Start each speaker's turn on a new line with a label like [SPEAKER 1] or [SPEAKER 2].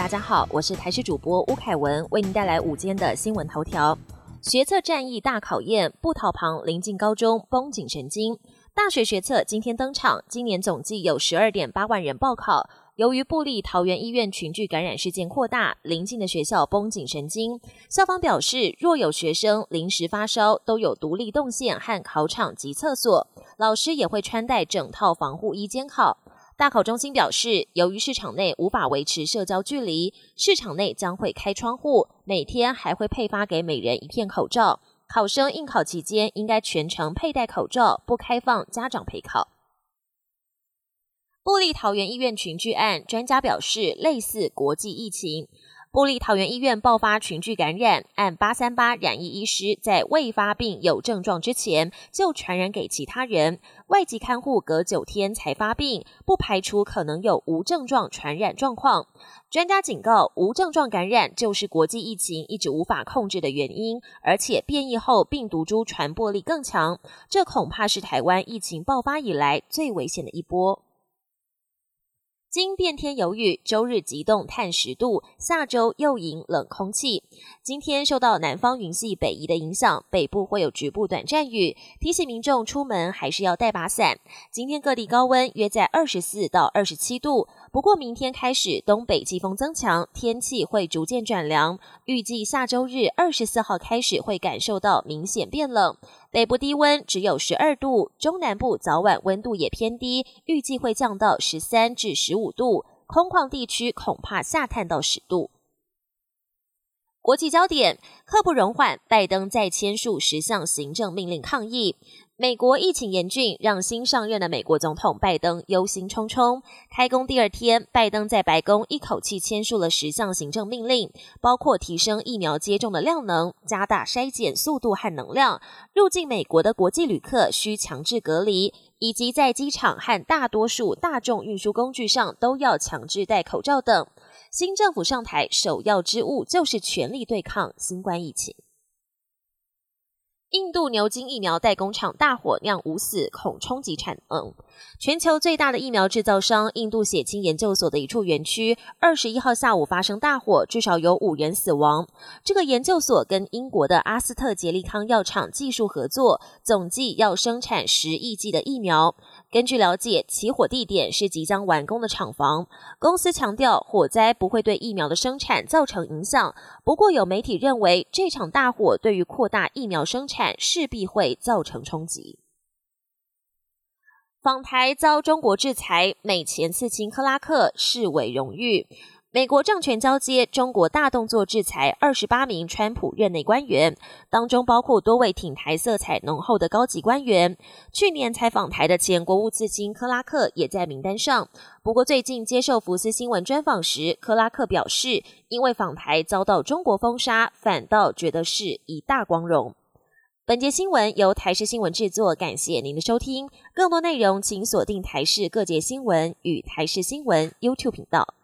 [SPEAKER 1] 大家好，我是台视主播吴凯文，为您带来午间的新闻头条。学测战役大考验，布桃旁临近高中绷紧神经。大学学测今天登场，今年总计有十二点八万人报考。由于布利桃园医院群聚感染事件扩大，临近的学校绷紧神经。校方表示，若有学生临时发烧，都有独立动线和考场及厕所，老师也会穿戴整套防护衣监考。大考中心表示，由于市场内无法维持社交距离，市场内将会开窗户，每天还会配发给每人一片口罩。考生应考期间应该全程佩戴口罩，不开放家长陪考。布利桃园医院群聚案，专家表示类似国际疫情。布利桃园医院爆发群聚感染，按八三八染疫医师在未发病有症状之前就传染给其他人，外籍看护隔九天才发病，不排除可能有无症状传染状况。专家警告，无症状感染就是国际疫情一直无法控制的原因，而且变异后病毒株传播力更强，这恐怕是台湾疫情爆发以来最危险的一波。今变天有雨，周日急冻探十度，下周又迎冷空气。今天受到南方云系北移的影响，北部会有局部短暂雨，提醒民众出门还是要带把伞。今天各地高温约在二十四到二十七度。不过，明天开始东北季风增强，天气会逐渐转凉。预计下周日二十四号开始会感受到明显变冷，北部低温只有十二度，中南部早晚温度也偏低，预计会降到十三至十五度，空旷地区恐怕下探到十度。国际焦点：刻不容缓，拜登再签署十项行政命令抗议。美国疫情严峻，让新上任的美国总统拜登忧心忡忡。开工第二天，拜登在白宫一口气签署了十项行政命令，包括提升疫苗接种的量能、加大筛检速度和能量、入境美国的国际旅客需强制隔离，以及在机场和大多数大众运输工具上都要强制戴口罩等。新政府上台首要之务就是全力对抗新冠疫情。印度牛津疫苗代工厂大火酿五死，恐冲击产能。全球最大的疫苗制造商印度血清研究所的一处园区，二十一号下午发生大火，至少有五人死亡。这个研究所跟英国的阿斯特杰利康药厂技术合作，总计要生产十亿剂的疫苗。根据了解，起火地点是即将完工的厂房。公司强调，火灾不会对疫苗的生产造成影响。不过，有媒体认为，这场大火对于扩大疫苗生产势必会造成冲击。访台遭中国制裁，美前刺青克拉克视为荣誉。美国政权交接，中国大动作制裁二十八名川普任内官员，当中包括多位挺台色彩浓厚的高级官员。去年采访台的前国务次卿克拉克也在名单上。不过最近接受福斯新闻专访时，克拉克表示，因为访台遭到中国封杀，反倒觉得是一大光荣。本节新闻由台视新闻制作，感谢您的收听。更多内容请锁定台视各界新闻与台视新闻 YouTube 频道。